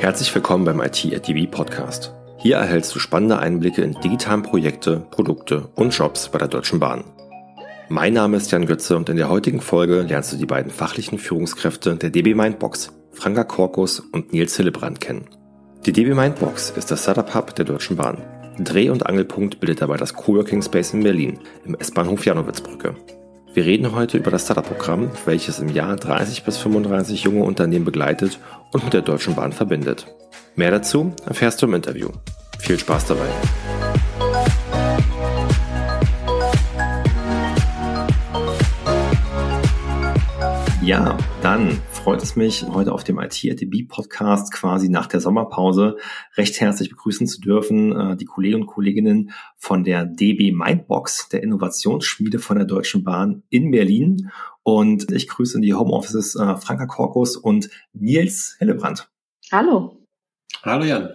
Herzlich willkommen beim IT at DB Podcast. Hier erhältst du spannende Einblicke in digitalen Projekte, Produkte und Jobs bei der Deutschen Bahn. Mein Name ist Jan Götze und in der heutigen Folge lernst du die beiden fachlichen Führungskräfte der DB Mindbox, Franka Korkus und Nils Hillebrand kennen. Die DB Mindbox ist das Startup Hub der Deutschen Bahn. Dreh- und Angelpunkt bildet dabei das Coworking Space in Berlin im S-Bahnhof Janowitzbrücke. Wir reden heute über das Startup-Programm, welches im Jahr 30 bis 35 junge Unternehmen begleitet und mit der Deutschen Bahn verbindet. Mehr dazu erfährst du im Interview. Viel Spaß dabei! Ja, dann freut es mich, heute auf dem IT Podcast quasi nach der Sommerpause recht herzlich begrüßen zu dürfen, äh, die Kolleginnen und Kolleginnen von der DB Mindbox, der Innovationsschmiede von der Deutschen Bahn in Berlin. Und ich grüße in die Homeoffices äh, Franka Korkus und Nils Hillebrand. Hallo. Hallo Jan.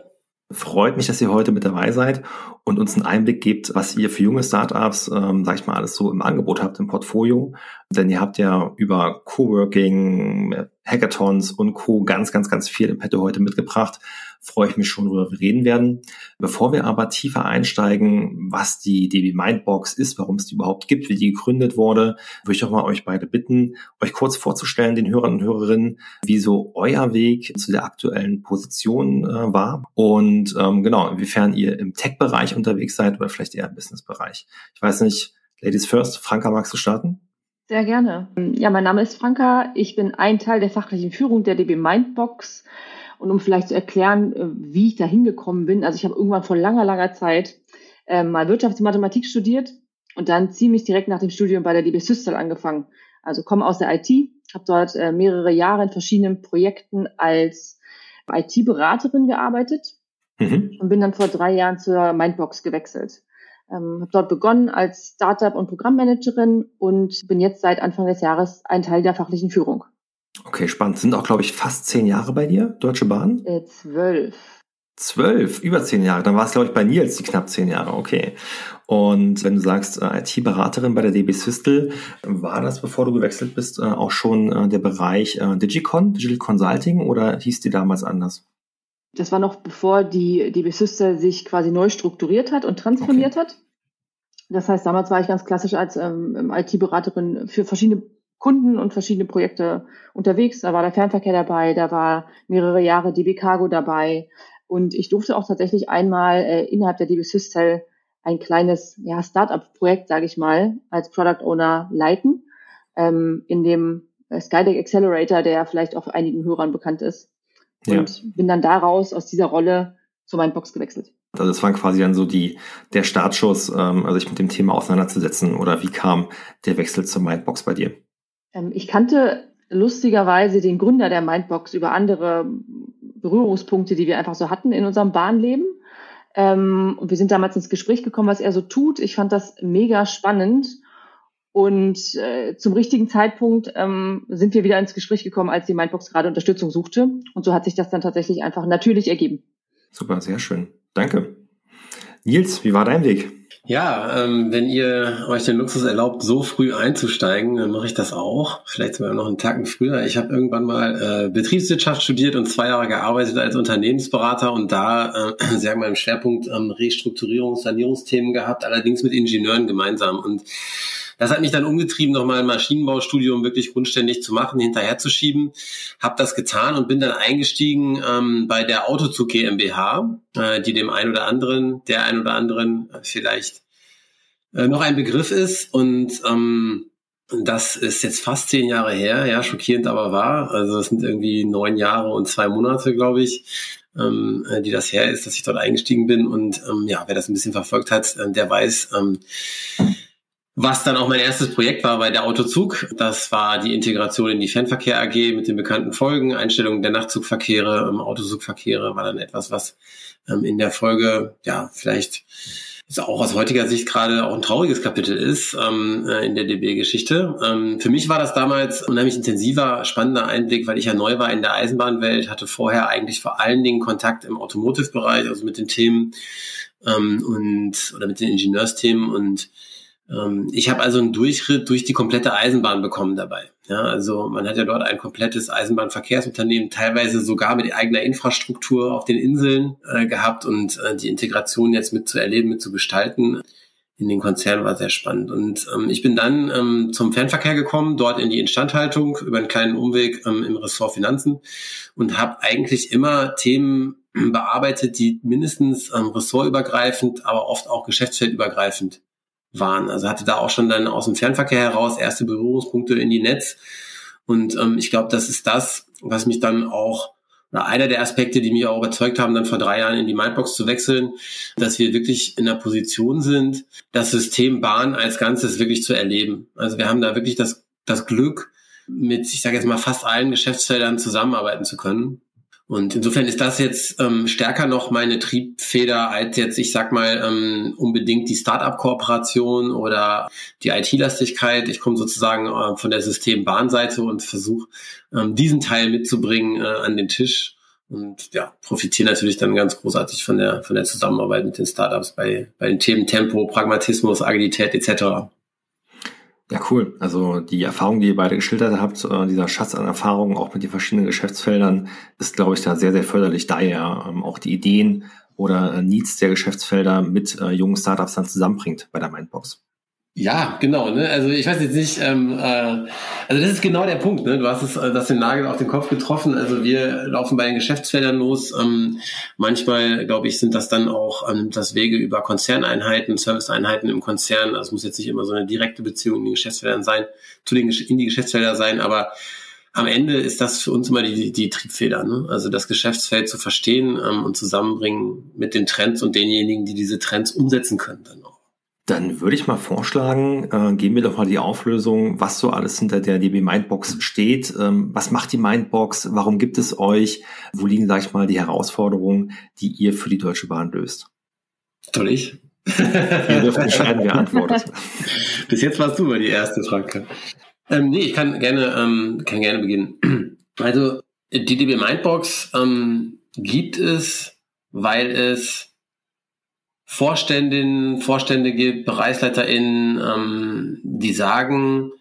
Freut mich, dass ihr heute mit dabei seid und uns einen Einblick gebt, was ihr für junge Startups, ähm, sag ich mal, alles so im Angebot habt im Portfolio. Denn ihr habt ja über Coworking, Hackathons und Co. ganz, ganz, ganz viel im Petto heute mitgebracht. Freue ich mich schon, worüber wir reden werden. Bevor wir aber tiefer einsteigen, was die DB Mindbox ist, warum es die überhaupt gibt, wie die gegründet wurde, würde ich doch mal euch beide bitten, euch kurz vorzustellen, den Hörern und Hörerinnen, wie so euer Weg zu der aktuellen Position äh, war und ähm, genau, inwiefern ihr im Tech-Bereich unterwegs seid oder vielleicht eher im Business-Bereich. Ich weiß nicht, Ladies first, Franka, magst du starten? Sehr gerne. Ja, mein Name ist Franka. Ich bin ein Teil der fachlichen Führung der DB Mindbox. Und um vielleicht zu erklären, äh, wie ich da hingekommen bin, also ich habe irgendwann vor langer, langer Zeit äh, mal Wirtschaftsmathematik studiert und dann ziemlich direkt nach dem Studium bei der DB Systel angefangen. Also komme aus der IT, habe dort äh, mehrere Jahre in verschiedenen Projekten als IT-Beraterin gearbeitet mhm. und bin dann vor drei Jahren zur Mindbox gewechselt. Ähm, habe dort begonnen als Startup- und Programmmanagerin und bin jetzt seit Anfang des Jahres ein Teil der fachlichen Führung. Okay, spannend. Sind auch, glaube ich, fast zehn Jahre bei dir, Deutsche Bahn? Äh, zwölf. Zwölf, über zehn Jahre. Dann war es, glaube ich, bei Nils die knapp zehn Jahre. Okay. Und wenn du sagst, äh, IT-Beraterin bei der DB Systel, war das, bevor du gewechselt bist, äh, auch schon äh, der Bereich Digicon, Digital Consulting oder hieß die damals anders? Das war noch bevor die DB Systel sich quasi neu strukturiert hat und transformiert okay. hat. Das heißt, damals war ich ganz klassisch als ähm, IT-Beraterin für verschiedene Kunden und verschiedene Projekte unterwegs. Da war der Fernverkehr dabei, da war mehrere Jahre DB Cargo dabei. Und ich durfte auch tatsächlich einmal äh, innerhalb der DB Systel ein kleines ja, Startup-Projekt, sage ich mal, als Product Owner leiten, ähm, in dem äh, Skydeck Accelerator, der vielleicht auch einigen Hörern bekannt ist. Und ja. bin dann daraus aus dieser Rolle zu Mindbox gewechselt. Also das war quasi dann so die, der Startschuss, ähm, also sich mit dem Thema auseinanderzusetzen. Oder wie kam der Wechsel zur Mindbox bei dir? Ähm, ich kannte lustigerweise den Gründer der Mindbox über andere Berührungspunkte, die wir einfach so hatten in unserem Bahnleben. Ähm, und wir sind damals ins Gespräch gekommen, was er so tut. Ich fand das mega spannend. Und äh, zum richtigen Zeitpunkt ähm, sind wir wieder ins Gespräch gekommen, als die Mindbox gerade Unterstützung suchte. Und so hat sich das dann tatsächlich einfach natürlich ergeben. Super, sehr schön. Danke. Nils, wie war dein Weg? Ja, ähm, wenn ihr euch den Luxus erlaubt, so früh einzusteigen, dann mache ich das auch. Vielleicht sogar noch einen Tacken früher. Ich habe irgendwann mal äh, Betriebswirtschaft studiert und zwei Jahre gearbeitet als Unternehmensberater und da äh, sehr meinem Schwerpunkt ähm, Restrukturierungs-, Sanierungsthemen gehabt, allerdings mit Ingenieuren gemeinsam. Und das hat mich dann umgetrieben, nochmal ein Maschinenbaustudium wirklich grundständig zu machen, hinterherzuschieben. Habe das getan und bin dann eingestiegen ähm, bei der Autozug GmbH, äh, die dem einen oder anderen, der einen oder anderen vielleicht äh, noch ein Begriff ist. Und ähm, das ist jetzt fast zehn Jahre her, ja, schockierend aber wahr. Also es sind irgendwie neun Jahre und zwei Monate, glaube ich, ähm, äh, die das her ist, dass ich dort eingestiegen bin. Und ähm, ja, wer das ein bisschen verfolgt hat, äh, der weiß, ähm, was dann auch mein erstes Projekt war bei der Autozug. Das war die Integration in die Fernverkehr AG mit den bekannten Folgen. Einstellung der Nachtzugverkehre, ähm, Autozugverkehre war dann etwas, was ähm, in der Folge, ja, vielleicht ist auch aus heutiger Sicht gerade auch ein trauriges Kapitel ist ähm, äh, in der DB-Geschichte. Ähm, für mich war das damals unheimlich intensiver, spannender Einblick, weil ich ja neu war in der Eisenbahnwelt, hatte vorher eigentlich vor allen Dingen Kontakt im Automotive-Bereich, also mit den Themen ähm, und oder mit den Ingenieursthemen und ich habe also einen Durchritt durch die komplette Eisenbahn bekommen dabei. Ja, also man hat ja dort ein komplettes Eisenbahnverkehrsunternehmen, teilweise sogar mit eigener Infrastruktur auf den Inseln äh, gehabt und äh, die Integration jetzt mit zu erleben, mit zu gestalten in den Konzern war sehr spannend. Und ähm, ich bin dann ähm, zum Fernverkehr gekommen, dort in die Instandhaltung über einen kleinen Umweg ähm, im Ressort Finanzen und habe eigentlich immer Themen bearbeitet, die mindestens ähm, ressortübergreifend, aber oft auch geschäftsfeldübergreifend waren. Also hatte da auch schon dann aus dem Fernverkehr heraus erste Berührungspunkte in die Netz. Und ähm, ich glaube, das ist das, was mich dann auch oder einer der Aspekte, die mich auch überzeugt haben, dann vor drei Jahren in die Mindbox zu wechseln, dass wir wirklich in der Position sind, das System Bahn als Ganzes wirklich zu erleben. Also wir haben da wirklich das, das Glück, mit, ich sage jetzt mal, fast allen Geschäftsfeldern zusammenarbeiten zu können. Und insofern ist das jetzt ähm, stärker noch meine Triebfeder als jetzt, ich sag mal, ähm, unbedingt die Startup-Kooperation oder die IT-Lastigkeit. Ich komme sozusagen äh, von der Systembahnseite und versuche ähm, diesen Teil mitzubringen äh, an den Tisch und ja, profitiere natürlich dann ganz großartig von der von der Zusammenarbeit mit den Startups bei bei den Themen Tempo, Pragmatismus, Agilität etc. Ja, cool. Also die Erfahrung, die ihr beide geschildert habt, äh, dieser Schatz an Erfahrungen auch mit den verschiedenen Geschäftsfeldern, ist, glaube ich, da sehr, sehr förderlich, da ihr ähm, auch die Ideen oder äh, Needs der Geschäftsfelder mit äh, jungen Startups dann zusammenbringt bei der Mindbox. Ja, genau. Ne? Also ich weiß jetzt nicht, ähm, äh, also das ist genau der Punkt. Ne? Du hast es, äh, das den Nagel auf den Kopf getroffen. Also wir laufen bei den Geschäftsfeldern los. Ähm, manchmal, glaube ich, sind das dann auch ähm, das Wege über Konzerneinheiten, Serviceeinheiten im Konzern. Also es muss jetzt nicht immer so eine direkte Beziehung in den Geschäftsfeldern sein, zu den in die Geschäftsfelder sein, aber am Ende ist das für uns immer die, die Triebfeder. Ne? Also das Geschäftsfeld zu verstehen ähm, und zusammenbringen mit den Trends und denjenigen, die diese Trends umsetzen können dann auch. Dann würde ich mal vorschlagen, äh, geben wir doch mal die Auflösung, was so alles hinter der DB Mindbox steht. Ähm, was macht die Mindbox? Warum gibt es euch? Wo liegen, sag ich mal, die Herausforderungen, die ihr für die Deutsche Bahn löst? Soll ich? ihr dürft entscheiden, wer antwortet. Bis jetzt warst du mal die erste, Franke. Ähm, nee, ich kann gerne, ähm, kann gerne beginnen. Also, die DB Mindbox ähm, gibt es, weil es Vorständinnen, Vorstände gibt, BereichsleiterInnen, ähm, die sagen,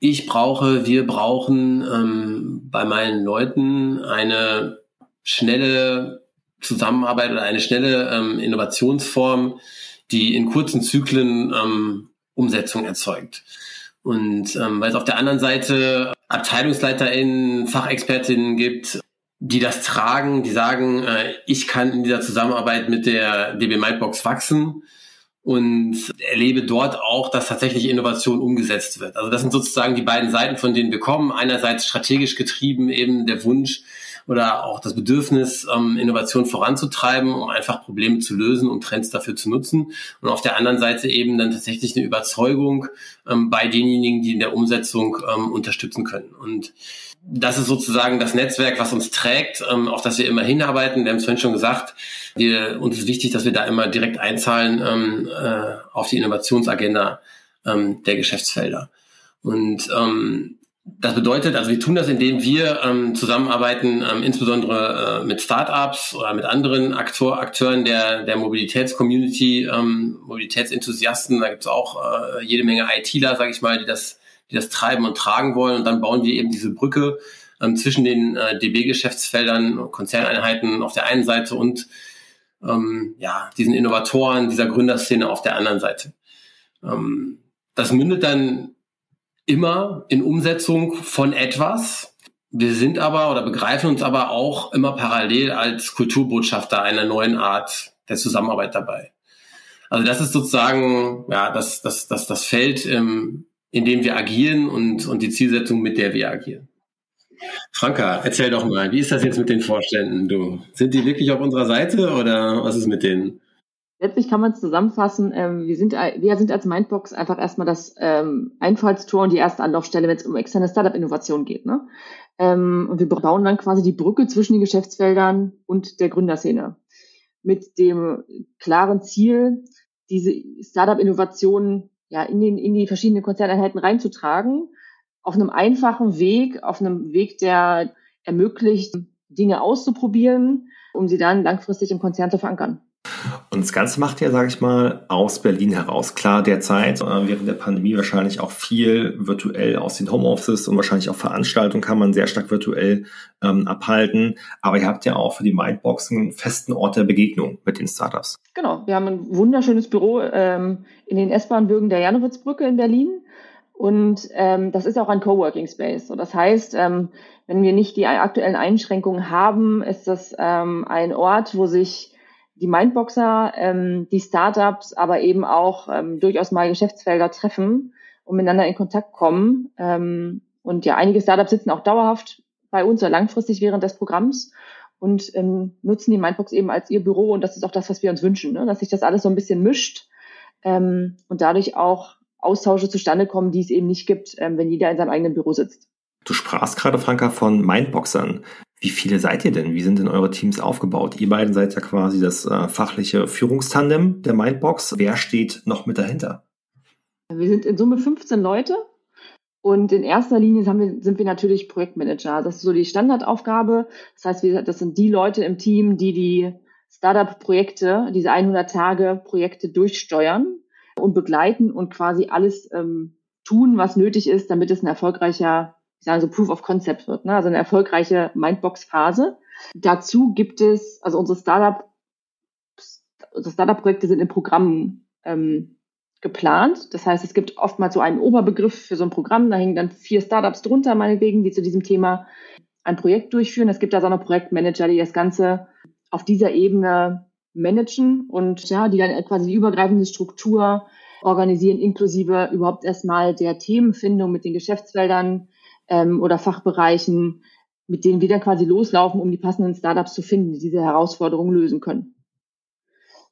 ich brauche, wir brauchen ähm, bei meinen Leuten eine schnelle Zusammenarbeit oder eine schnelle ähm, Innovationsform, die in kurzen Zyklen ähm, Umsetzung erzeugt. Und ähm, weil es auf der anderen Seite AbteilungsleiterInnen, FachexpertInnen gibt, die das tragen, die sagen, äh, ich kann in dieser Zusammenarbeit mit der DB Mindbox wachsen und erlebe dort auch, dass tatsächlich Innovation umgesetzt wird. Also das sind sozusagen die beiden Seiten, von denen wir kommen. Einerseits strategisch getrieben eben der Wunsch oder auch das Bedürfnis, ähm, Innovation voranzutreiben, um einfach Probleme zu lösen und Trends dafür zu nutzen. Und auf der anderen Seite eben dann tatsächlich eine Überzeugung ähm, bei denjenigen, die in der Umsetzung ähm, unterstützen können. Und das ist sozusagen das Netzwerk, was uns trägt, ähm, auf das wir immer hinarbeiten. Wir haben es vorhin schon gesagt, wir, uns ist wichtig, dass wir da immer direkt einzahlen ähm, äh, auf die Innovationsagenda ähm, der Geschäftsfelder. Und ähm, das bedeutet, also wir tun das, indem wir ähm, zusammenarbeiten, ähm, insbesondere äh, mit Startups oder mit anderen Aktor, Akteuren der, der Mobilitätscommunity, ähm, Mobilitätsenthusiasten. Da gibt es auch äh, jede Menge ITler, sage ich mal, die das die das treiben und tragen wollen. Und dann bauen wir eben diese Brücke ähm, zwischen den äh, DB-Geschäftsfeldern, Konzerneinheiten auf der einen Seite und ähm, ja, diesen Innovatoren, dieser Gründerszene auf der anderen Seite. Ähm, das mündet dann immer in Umsetzung von etwas. Wir sind aber oder begreifen uns aber auch immer parallel als Kulturbotschafter einer neuen Art der Zusammenarbeit dabei. Also das ist sozusagen ja das das das das Feld im in dem wir agieren und, und die Zielsetzung, mit der wir agieren. Franka, erzähl doch mal, wie ist das jetzt mit den Vorständen? Du, sind die wirklich auf unserer Seite oder was ist mit denen? Letztlich kann man es zusammenfassen. Ähm, wir, sind, wir sind als Mindbox einfach erstmal das ähm, Einfallstor und die erste Anlaufstelle, wenn es um externe Startup-Innovation geht. Ne? Ähm, und wir bauen dann quasi die Brücke zwischen den Geschäftsfeldern und der Gründerszene. Mit dem klaren Ziel, diese Startup-Innovationen ja, in, den, in die verschiedenen Konzerneinheiten reinzutragen, auf einem einfachen Weg, auf einem Weg, der ermöglicht, Dinge auszuprobieren, um sie dann langfristig im Konzern zu verankern. Und das Ganze macht ja, sage ich mal, aus Berlin heraus. Klar, derzeit äh, während der Pandemie wahrscheinlich auch viel virtuell aus den Homeoffices und wahrscheinlich auch Veranstaltungen kann man sehr stark virtuell ähm, abhalten. Aber ihr habt ja auch für die Mindbox einen festen Ort der Begegnung mit den Startups. Genau, wir haben ein wunderschönes Büro ähm, in den S-Bahn-Bürgen der Janowitzbrücke in Berlin. Und ähm, das ist auch ein Coworking Space. So, das heißt, ähm, wenn wir nicht die aktuellen Einschränkungen haben, ist das ähm, ein Ort, wo sich die Mindboxer, ähm, die Startups, aber eben auch ähm, durchaus mal Geschäftsfelder treffen und miteinander in Kontakt kommen. Ähm, und ja, einige Startups sitzen auch dauerhaft bei uns oder langfristig während des Programms und ähm, nutzen die Mindbox eben als ihr Büro. Und das ist auch das, was wir uns wünschen, ne? dass sich das alles so ein bisschen mischt ähm, und dadurch auch Austausche zustande kommen, die es eben nicht gibt, ähm, wenn jeder in seinem eigenen Büro sitzt. Du sprachst gerade, Franka, von Mindboxern. Wie viele seid ihr denn? Wie sind denn eure Teams aufgebaut? Ihr beiden seid ja quasi das äh, fachliche Führungstandem der Mindbox. Wer steht noch mit dahinter? Wir sind in Summe 15 Leute und in erster Linie wir, sind wir natürlich Projektmanager. Das ist so die Standardaufgabe. Das heißt, wir, das sind die Leute im Team, die die Startup-Projekte, diese 100-Tage-Projekte durchsteuern und begleiten und quasi alles ähm, tun, was nötig ist, damit es ein erfolgreicher ich sage so Proof of Concept wird, ne? also eine erfolgreiche Mindbox-Phase. Dazu gibt es, also unsere Startup, unsere Startup-Projekte sind in Programmen ähm, geplant. Das heißt, es gibt oftmals so einen Oberbegriff für so ein Programm, da hängen dann vier Startups drunter, meinetwegen, die zu diesem Thema ein Projekt durchführen. Es gibt da so eine Projektmanager, die das Ganze auf dieser Ebene managen und ja, die dann quasi die übergreifende Struktur organisieren, inklusive überhaupt erstmal der Themenfindung mit den Geschäftsfeldern, ähm, oder Fachbereichen, mit denen wir dann quasi loslaufen, um die passenden Startups zu finden, die diese Herausforderungen lösen können.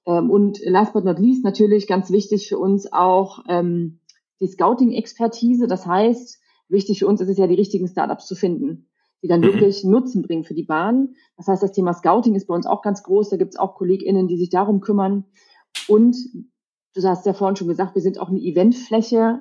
Ähm, und last but not least natürlich ganz wichtig für uns auch ähm, die Scouting-Expertise. Das heißt, wichtig für uns ist es ja, die richtigen Startups zu finden, die dann mhm. wirklich Nutzen bringen für die Bahn. Das heißt, das Thema Scouting ist bei uns auch ganz groß. Da gibt es auch KollegInnen, die sich darum kümmern. Und du hast ja vorhin schon gesagt, wir sind auch eine Eventfläche.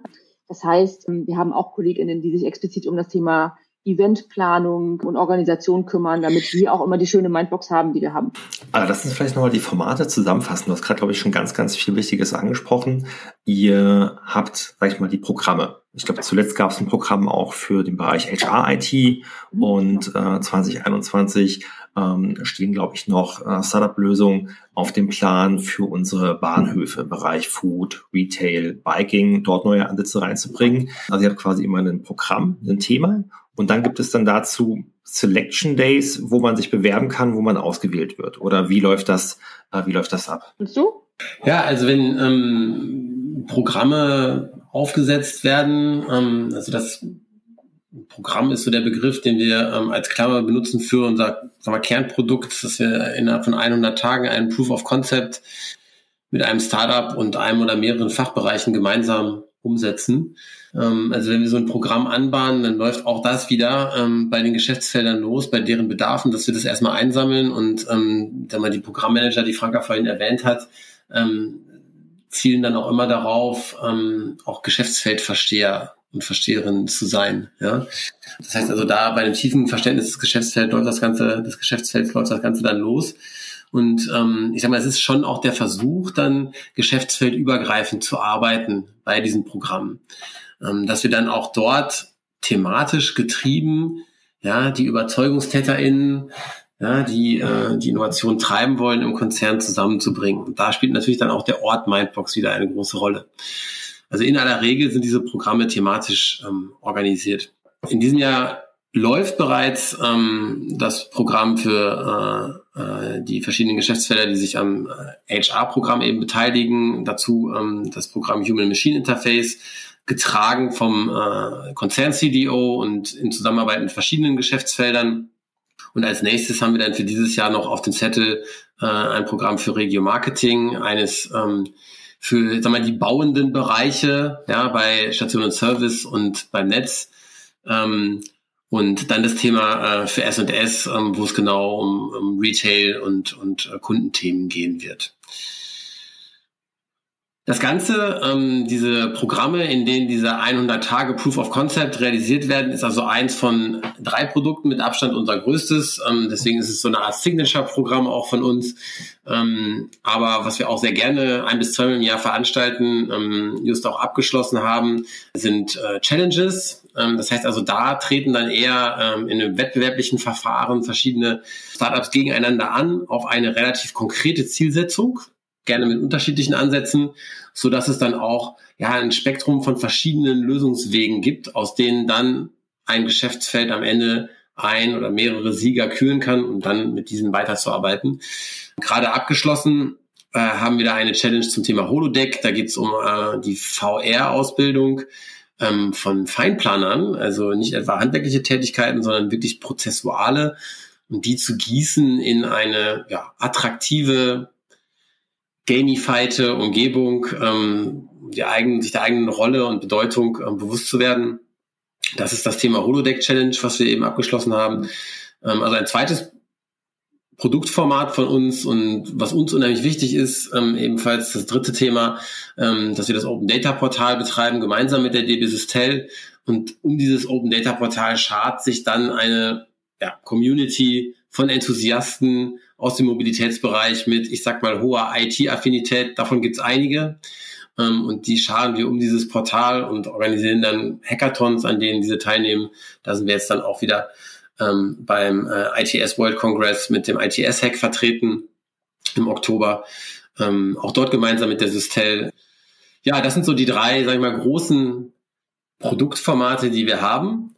Das heißt, ähm, wir haben auch KollegInnen, die sich explizit um das Thema Eventplanung und Organisation kümmern, damit wir auch immer die schöne Mindbox haben, die wir haben. Also das sind vielleicht nochmal die Formate zusammenfassen. Du hast gerade, glaube ich, schon ganz, ganz viel Wichtiges angesprochen. Ihr habt, sag ich mal, die Programme. Ich glaube, zuletzt gab es ein Programm auch für den Bereich HR-IT mhm. und äh, 2021 ähm, stehen, glaube ich, noch äh, Startup-Lösungen auf dem Plan für unsere Bahnhöfe im Bereich Food, Retail, Biking, dort neue Ansätze reinzubringen. Also ihr habt quasi immer ein Programm, ein Thema und dann gibt es dann dazu Selection Days, wo man sich bewerben kann, wo man ausgewählt wird. Oder wie läuft das, äh, wie läuft das ab? Und du? Ja, also wenn ähm, Programme aufgesetzt werden, ähm, also das Programm ist so der Begriff, den wir ähm, als Klammer benutzen für unser sagen wir, Kernprodukt, dass wir innerhalb von 100 Tagen einen Proof of Concept mit einem Startup und einem oder mehreren Fachbereichen gemeinsam umsetzen. Ähm, also wenn wir so ein Programm anbahnen, dann läuft auch das wieder ähm, bei den Geschäftsfeldern los, bei deren Bedarfen, dass wir das erstmal einsammeln und ähm, dann mal die Programmmanager, die Franka vorhin erwähnt hat, ähm, zielen dann auch immer darauf, ähm, auch Geschäftsfeldversteher und Versteherin zu sein. Ja? Das heißt also, da bei einem tiefen Verständnis des Geschäftsfelds läuft das Ganze, des Geschäftsfelds läuft das Ganze dann los. Und ähm, ich sage mal, es ist schon auch der Versuch, dann geschäftsfeldübergreifend zu arbeiten bei diesem Programm. Ähm, dass wir dann auch dort thematisch getrieben, ja, die UberzeugungstäterInnen, ja, die äh, die Innovation treiben wollen, im Konzern zusammenzubringen. Und da spielt natürlich dann auch der Ort Mindbox wieder eine große Rolle. Also in aller Regel sind diese Programme thematisch ähm, organisiert. In diesem Jahr läuft bereits ähm, das Programm für äh, äh, die verschiedenen Geschäftsfelder, die sich am HR-Programm äh, eben beteiligen. Dazu ähm, das Programm Human Machine Interface, getragen vom äh, Konzern-CDO und in Zusammenarbeit mit verschiedenen Geschäftsfeldern. Und als nächstes haben wir dann für dieses Jahr noch auf dem Zettel äh, ein Programm für Regio Marketing, eines ähm, für sag mal, die bauenden Bereiche, ja, bei Station und Service und beim Netz. Ähm, und dann das Thema äh, für S&S, ähm, wo es genau um, um Retail und, und äh, Kundenthemen gehen wird. Das Ganze, ähm, diese Programme, in denen diese 100 Tage Proof of Concept realisiert werden, ist also eins von drei Produkten mit Abstand unser größtes. Ähm, deswegen ist es so eine Art Signature-Programm auch von uns. Ähm, aber was wir auch sehr gerne ein bis zweimal im Jahr veranstalten, ähm, just auch abgeschlossen haben, sind äh, Challenges. Ähm, das heißt also, da treten dann eher ähm, in einem wettbewerblichen Verfahren verschiedene Startups gegeneinander an auf eine relativ konkrete Zielsetzung gerne mit unterschiedlichen Ansätzen, so dass es dann auch ja ein Spektrum von verschiedenen Lösungswegen gibt, aus denen dann ein Geschäftsfeld am Ende ein oder mehrere Sieger küren kann und dann mit diesen weiterzuarbeiten. Gerade abgeschlossen äh, haben wir da eine Challenge zum Thema Holodeck. Da geht es um äh, die VR-Ausbildung ähm, von Feinplanern, also nicht etwa handwerkliche Tätigkeiten, sondern wirklich prozessuale und die zu gießen in eine ja, attraktive gamifiete Umgebung, ähm, die eigenen, sich der eigenen Rolle und Bedeutung ähm, bewusst zu werden. Das ist das Thema Holodeck Challenge, was wir eben abgeschlossen haben. Ähm, also ein zweites Produktformat von uns und was uns unheimlich wichtig ist, ähm, ebenfalls das dritte Thema, ähm, dass wir das Open Data Portal betreiben, gemeinsam mit der DB Systel. Und um dieses Open Data Portal schart sich dann eine ja, Community von Enthusiasten aus dem Mobilitätsbereich mit, ich sag mal, hoher IT-Affinität. Davon gibt's einige. Ähm, und die scharen wir um dieses Portal und organisieren dann Hackathons, an denen diese teilnehmen. Da sind wir jetzt dann auch wieder ähm, beim äh, ITS World Congress mit dem ITS-Hack vertreten im Oktober. Ähm, auch dort gemeinsam mit der Systel. Ja, das sind so die drei, sag ich mal, großen Produktformate, die wir haben.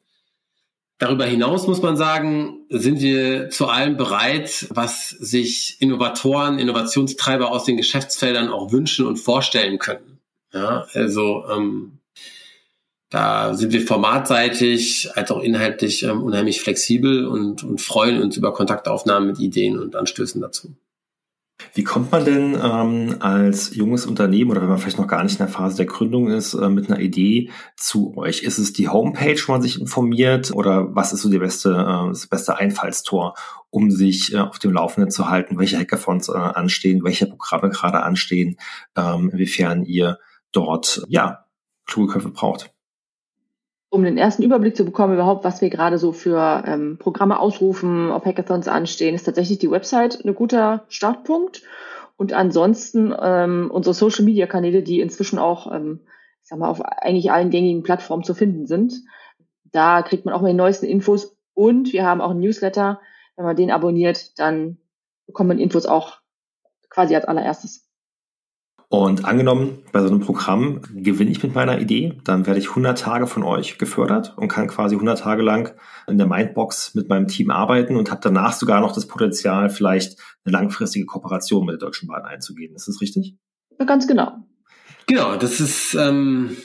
Darüber hinaus muss man sagen, sind wir zu allem bereit, was sich Innovatoren, Innovationstreiber aus den Geschäftsfeldern auch wünschen und vorstellen können. Ja, also ähm, da sind wir formatseitig als auch inhaltlich ähm, unheimlich flexibel und, und freuen uns über Kontaktaufnahmen mit Ideen und Anstößen dazu. Wie kommt man denn ähm, als junges Unternehmen oder wenn man vielleicht noch gar nicht in der Phase der Gründung ist, äh, mit einer Idee zu euch? Ist es die Homepage, wo man sich informiert oder was ist so die beste, äh, das beste Einfallstor, um sich äh, auf dem Laufenden zu halten, welche Hackathons äh, anstehen, welche Programme gerade anstehen, ähm, inwiefern ihr dort ja kluge Köpfe braucht? Um den ersten Überblick zu bekommen, überhaupt, was wir gerade so für ähm, Programme ausrufen, ob Hackathons anstehen, ist tatsächlich die Website ein guter Startpunkt. Und ansonsten ähm, unsere Social Media Kanäle, die inzwischen auch, ähm, ich sag mal, auf eigentlich allen gängigen Plattformen zu finden sind. Da kriegt man auch mal die neuesten Infos. Und wir haben auch einen Newsletter. Wenn man den abonniert, dann bekommt man Infos auch quasi als allererstes. Und angenommen, bei so einem Programm gewinne ich mit meiner Idee, dann werde ich 100 Tage von euch gefördert und kann quasi 100 Tage lang in der Mindbox mit meinem Team arbeiten und habe danach sogar noch das Potenzial, vielleicht eine langfristige Kooperation mit der Deutschen Bahn einzugehen. Ist das richtig? Ja, ganz genau. Genau, das ist ähm,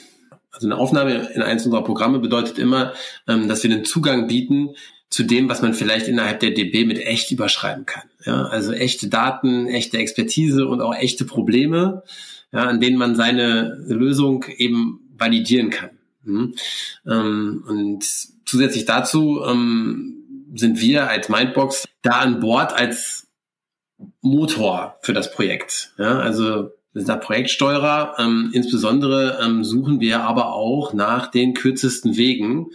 also eine Aufnahme in eins unserer Programme bedeutet immer, ähm, dass wir den Zugang bieten zu dem, was man vielleicht innerhalb der DB mit echt überschreiben kann. Ja, also echte Daten, echte Expertise und auch echte Probleme, ja, an denen man seine Lösung eben validieren kann. Mhm. Ähm, und zusätzlich dazu ähm, sind wir als Mindbox da an Bord als Motor für das Projekt. Ja, also wir sind da Projektsteuerer. Ähm, insbesondere ähm, suchen wir aber auch nach den kürzesten Wegen,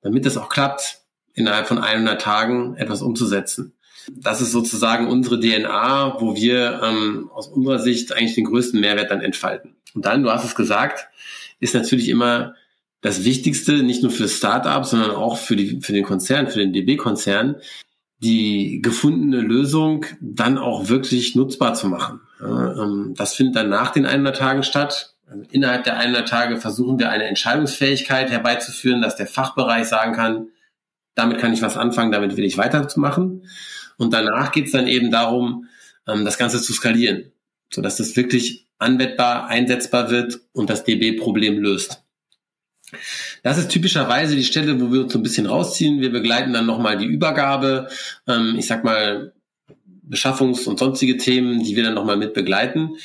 damit das auch klappt innerhalb von 100 Tagen etwas umzusetzen. Das ist sozusagen unsere DNA, wo wir ähm, aus unserer Sicht eigentlich den größten Mehrwert dann entfalten. Und dann, du hast es gesagt, ist natürlich immer das Wichtigste, nicht nur für Startups, sondern auch für, die, für den Konzern, für den DB-Konzern, die gefundene Lösung dann auch wirklich nutzbar zu machen. Ähm, das findet dann nach den 100 Tagen statt. Also innerhalb der 100 Tage versuchen wir eine Entscheidungsfähigkeit herbeizuführen, dass der Fachbereich sagen kann, damit kann ich was anfangen, damit will ich weiterzumachen. Und danach geht es dann eben darum, ähm, das Ganze zu skalieren, sodass das wirklich anwendbar, einsetzbar wird und das DB-Problem löst. Das ist typischerweise die Stelle, wo wir uns so ein bisschen rausziehen. Wir begleiten dann nochmal die Übergabe, ähm, ich sag mal, Beschaffungs- und sonstige Themen, die wir dann nochmal mit begleiten.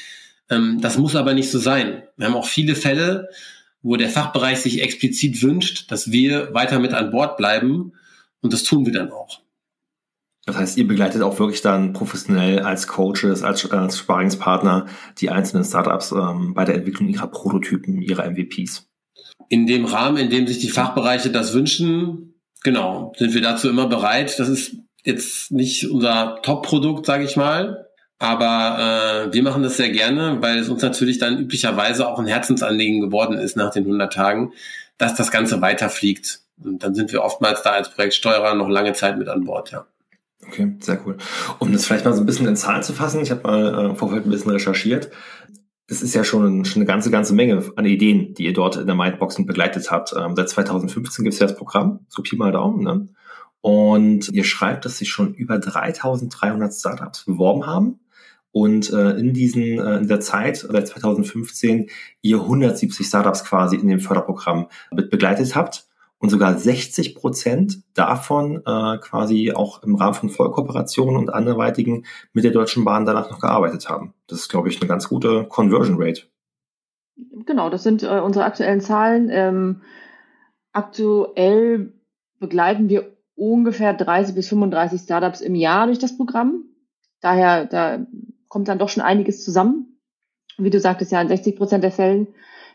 Ähm, das muss aber nicht so sein. Wir haben auch viele Fälle, wo der Fachbereich sich explizit wünscht, dass wir weiter mit an Bord bleiben und das tun wir dann auch. Das heißt, ihr begleitet auch wirklich dann professionell als Coaches, als, als Sparingspartner die einzelnen Startups ähm, bei der Entwicklung ihrer Prototypen, ihrer MVPs. In dem Rahmen, in dem sich die Fachbereiche das wünschen, genau, sind wir dazu immer bereit. Das ist jetzt nicht unser Top-Produkt, sage ich mal, aber äh, wir machen das sehr gerne, weil es uns natürlich dann üblicherweise auch ein Herzensanliegen geworden ist nach den 100 Tagen, dass das Ganze weiterfliegt. Und dann sind wir oftmals da als Projektsteuerer noch lange Zeit mit an Bord, ja. Okay, sehr cool. Um das vielleicht mal so ein bisschen in Zahlen zu fassen, ich habe mal äh, Vorfeld ein bisschen recherchiert. Es ist ja schon, schon eine ganze, ganze Menge an Ideen, die ihr dort in der Mindboxen begleitet habt. Ähm, seit 2015 gibt es ja das Programm, so Pi mal Daumen. Ne? Und ihr schreibt, dass sich schon über 3300 Startups beworben haben und äh, in diesen äh, in der Zeit seit 2015 ihr 170 Startups quasi in dem Förderprogramm mit begleitet habt und sogar 60 Prozent davon äh, quasi auch im Rahmen von Vollkooperationen und anderweitigen mit der Deutschen Bahn danach noch gearbeitet haben. Das ist, glaube ich, eine ganz gute Conversion Rate. Genau, das sind äh, unsere aktuellen Zahlen. Ähm, aktuell begleiten wir ungefähr 30 bis 35 Startups im Jahr durch das Programm. Daher, da kommt dann doch schon einiges zusammen. Wie du sagtest, ja, in 60 Prozent der Fällen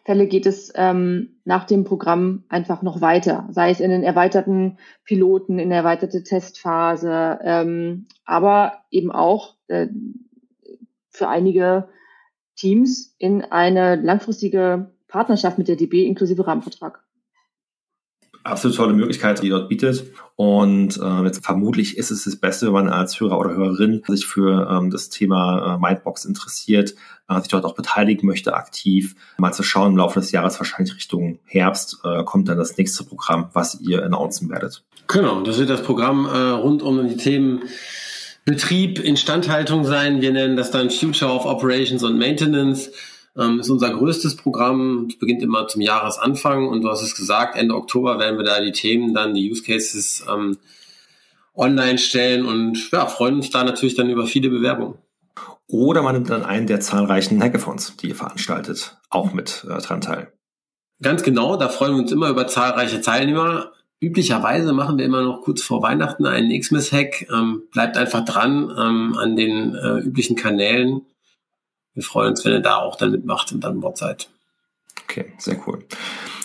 Fälle geht es ähm, nach dem Programm einfach noch weiter, sei es in den erweiterten Piloten, in der erweiterte Testphase, ähm, aber eben auch äh, für einige Teams in eine langfristige Partnerschaft mit der DB inklusive Rahmenvertrag absolut tolle Möglichkeit, die dort bietet. Und äh, jetzt vermutlich ist es das Beste, wenn man als Hörer oder Hörerin sich für ähm, das Thema äh, Mindbox interessiert, äh, sich dort auch beteiligen möchte, aktiv, mal zu schauen, im Laufe des Jahres, wahrscheinlich Richtung Herbst, äh, kommt dann das nächste Programm, was ihr announcen werdet. Genau, das wird das Programm äh, rund um die Themen Betrieb, Instandhaltung sein. Wir nennen das dann Future of Operations und Maintenance ähm, ist unser größtes Programm. Es beginnt immer zum Jahresanfang und du hast es gesagt, Ende Oktober werden wir da die Themen, dann die Use Cases ähm, online stellen und ja, freuen uns da natürlich dann über viele Bewerbungen. Oder man nimmt dann einen der zahlreichen Hackathons, die ihr veranstaltet, auch mit äh, dran teil. Ganz genau, da freuen wir uns immer über zahlreiche Teilnehmer. Üblicherweise machen wir immer noch kurz vor Weihnachten einen Xmas-Hack. Ähm, bleibt einfach dran ähm, an den äh, üblichen Kanälen wir freuen uns, wenn ihr da auch dann mitmacht und dann Bord seid. Okay, sehr cool.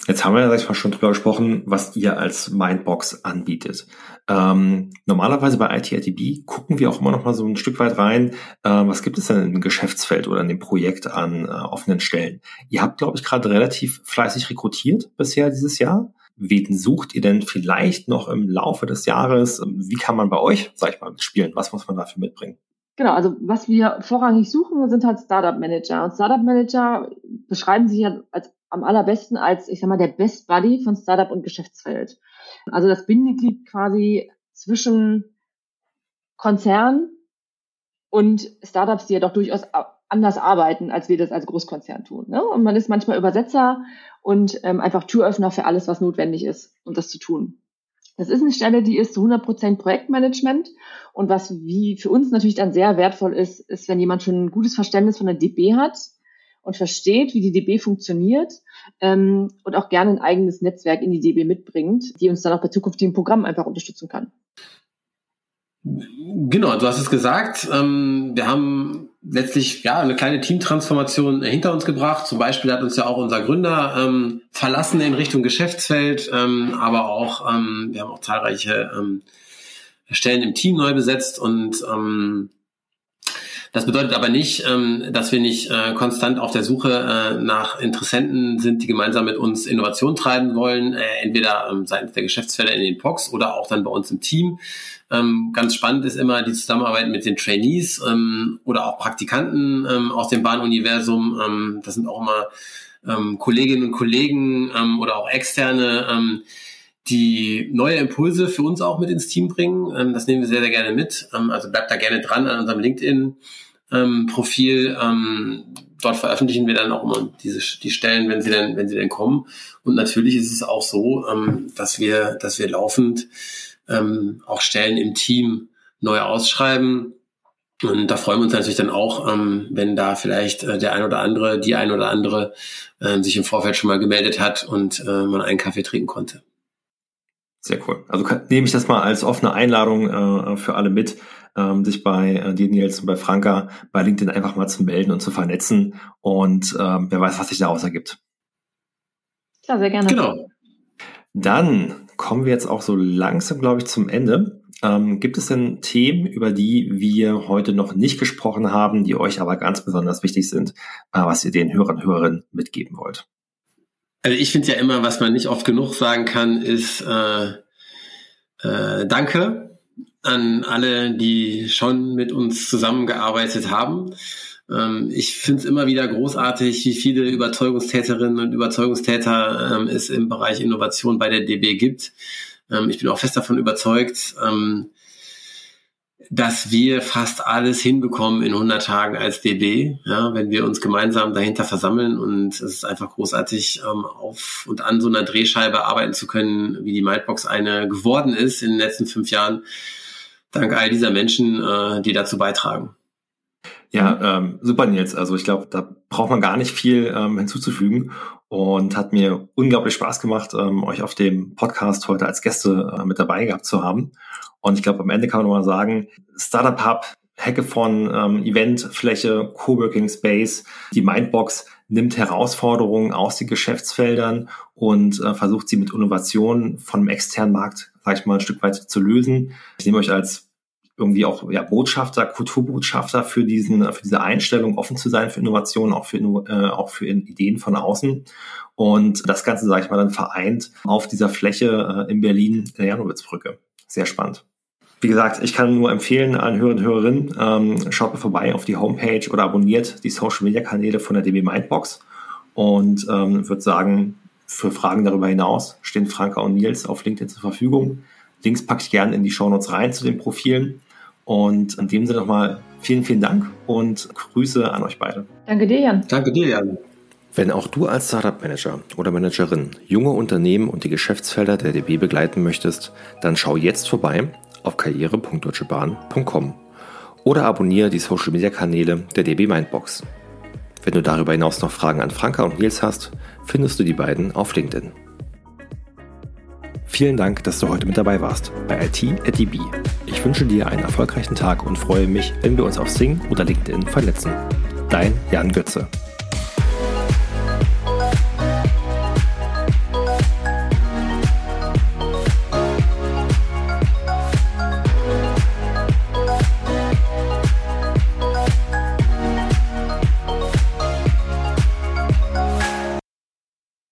Jetzt haben wir ja, sag ich mal, schon drüber gesprochen, was ihr als Mindbox anbietet. Ähm, normalerweise bei ITITB gucken wir auch immer noch mal so ein Stück weit rein, äh, was gibt es denn im Geschäftsfeld oder in dem Projekt an äh, offenen Stellen. Ihr habt, glaube ich, gerade relativ fleißig rekrutiert bisher dieses Jahr. Wen sucht ihr denn vielleicht noch im Laufe des Jahres? Wie kann man bei euch, sag ich mal, spielen? Was muss man dafür mitbringen? Genau, also was wir vorrangig suchen, sind halt Startup Manager. Und Startup Manager beschreiben sich ja als am allerbesten als, ich sag mal, der Best Buddy von Startup und Geschäftsfeld. Also das Bindeglied quasi zwischen Konzern und Startups, die ja doch durchaus anders arbeiten, als wir das als Großkonzern tun. Ne? Und man ist manchmal Übersetzer und ähm, einfach Türöffner für alles, was notwendig ist, um das zu tun. Das ist eine Stelle, die ist zu 100% Projektmanagement. Und was wie für uns natürlich dann sehr wertvoll ist, ist, wenn jemand schon ein gutes Verständnis von der DB hat und versteht, wie die DB funktioniert ähm, und auch gerne ein eigenes Netzwerk in die DB mitbringt, die uns dann auch bei zukünftigen Programmen einfach unterstützen kann. Genau, du hast es gesagt. Ähm, wir haben letztlich ja eine kleine Teamtransformation hinter uns gebracht. Zum Beispiel hat uns ja auch unser Gründer ähm, verlassen in Richtung Geschäftsfeld, ähm, aber auch ähm, wir haben auch zahlreiche ähm, Stellen im Team neu besetzt und ähm, das bedeutet aber nicht, ähm, dass wir nicht äh, konstant auf der Suche äh, nach Interessenten sind, die gemeinsam mit uns Innovation treiben wollen, äh, entweder ähm, seitens der Geschäftsfelder in den POCs oder auch dann bei uns im Team. Ähm, ganz spannend ist immer die Zusammenarbeit mit den Trainees ähm, oder auch Praktikanten ähm, aus dem Bahnuniversum. Ähm, das sind auch immer ähm, Kolleginnen und Kollegen ähm, oder auch externe, die neue Impulse für uns auch mit ins Team bringen. Das nehmen wir sehr, sehr gerne mit. Also bleibt da gerne dran an unserem LinkedIn-Profil. Dort veröffentlichen wir dann auch immer diese die Stellen, wenn sie denn wenn sie denn kommen. Und natürlich ist es auch so, ähm, dass wir dass wir laufend ähm, auch Stellen im Team neu ausschreiben. Und da freuen wir uns natürlich dann auch, ähm, wenn da vielleicht äh, der ein oder andere, die ein oder andere äh, sich im Vorfeld schon mal gemeldet hat und äh, man einen Kaffee trinken konnte. Sehr cool. Also kann, nehme ich das mal als offene Einladung äh, für alle mit, ähm, sich bei äh, dir, Nils, und bei Franka bei LinkedIn einfach mal zu melden und zu vernetzen. Und ähm, wer weiß, was sich daraus ergibt. Ja, sehr gerne. Genau. Dann kommen wir jetzt auch so langsam, glaube ich, zum Ende. Ähm, gibt es denn Themen, über die wir heute noch nicht gesprochen haben, die euch aber ganz besonders wichtig sind, äh, was ihr den Hörern und Hörerinnen mitgeben wollt? Also ich finde ja immer, was man nicht oft genug sagen kann, ist äh, äh, Danke an alle, die schon mit uns zusammengearbeitet haben. Ähm, ich finde es immer wieder großartig, wie viele Überzeugungstäterinnen und Überzeugungstäter ähm, es im Bereich Innovation bei der DB gibt. Ähm, ich bin auch fest davon überzeugt, ähm, dass wir fast alles hinbekommen in 100 Tagen als DB, ja, wenn wir uns gemeinsam dahinter versammeln und es ist einfach großartig, ähm, auf und an so einer Drehscheibe arbeiten zu können, wie die Mindbox eine geworden ist in den letzten fünf Jahren, dank all dieser Menschen, äh, die dazu beitragen. Ja, ähm, super Nils. Also ich glaube, da braucht man gar nicht viel ähm, hinzuzufügen und hat mir unglaublich Spaß gemacht, ähm, euch auf dem Podcast heute als Gäste äh, mit dabei gehabt zu haben. Und ich glaube, am Ende kann man nochmal sagen, Startup Hub, Hackathon, ähm, Eventfläche, Coworking Space, die Mindbox nimmt Herausforderungen aus den Geschäftsfeldern und äh, versucht sie mit Innovationen von dem externen Markt, sag ich mal, ein Stück weit zu lösen. Ich nehme euch als irgendwie auch ja, Botschafter, Kulturbotschafter für diesen, für diese Einstellung, offen zu sein für Innovationen, auch für, äh, auch für Ideen von außen. Und das Ganze, sage ich mal, dann vereint auf dieser Fläche äh, in Berlin, der Janowitzbrücke. Sehr spannend. Wie gesagt, ich kann nur empfehlen allen Hörern und Hörerinnen, ähm, schaut mal vorbei auf die Homepage oder abonniert die Social Media Kanäle von der DB Mindbox und ähm, würde sagen, für Fragen darüber hinaus stehen Franka und Nils auf LinkedIn zur Verfügung. Links packe ich gerne in die Shownotes rein zu den Profilen. Und in dem Sinne nochmal vielen, vielen Dank und Grüße an euch beide. Danke dir, Jan. Danke dir, Jan. Wenn auch du als Startup Manager oder Managerin junge Unternehmen und die Geschäftsfelder der DB begleiten möchtest, dann schau jetzt vorbei auf karriere.deutschebahn.com oder abonniere die Social Media Kanäle der DB Mindbox. Wenn du darüber hinaus noch Fragen an Franka und Nils hast, findest du die beiden auf LinkedIn. Vielen Dank, dass du heute mit dabei warst bei IT at DB. Ich wünsche dir einen erfolgreichen Tag und freue mich, wenn wir uns auf Sing oder LinkedIn vernetzen. Dein Jan Götze.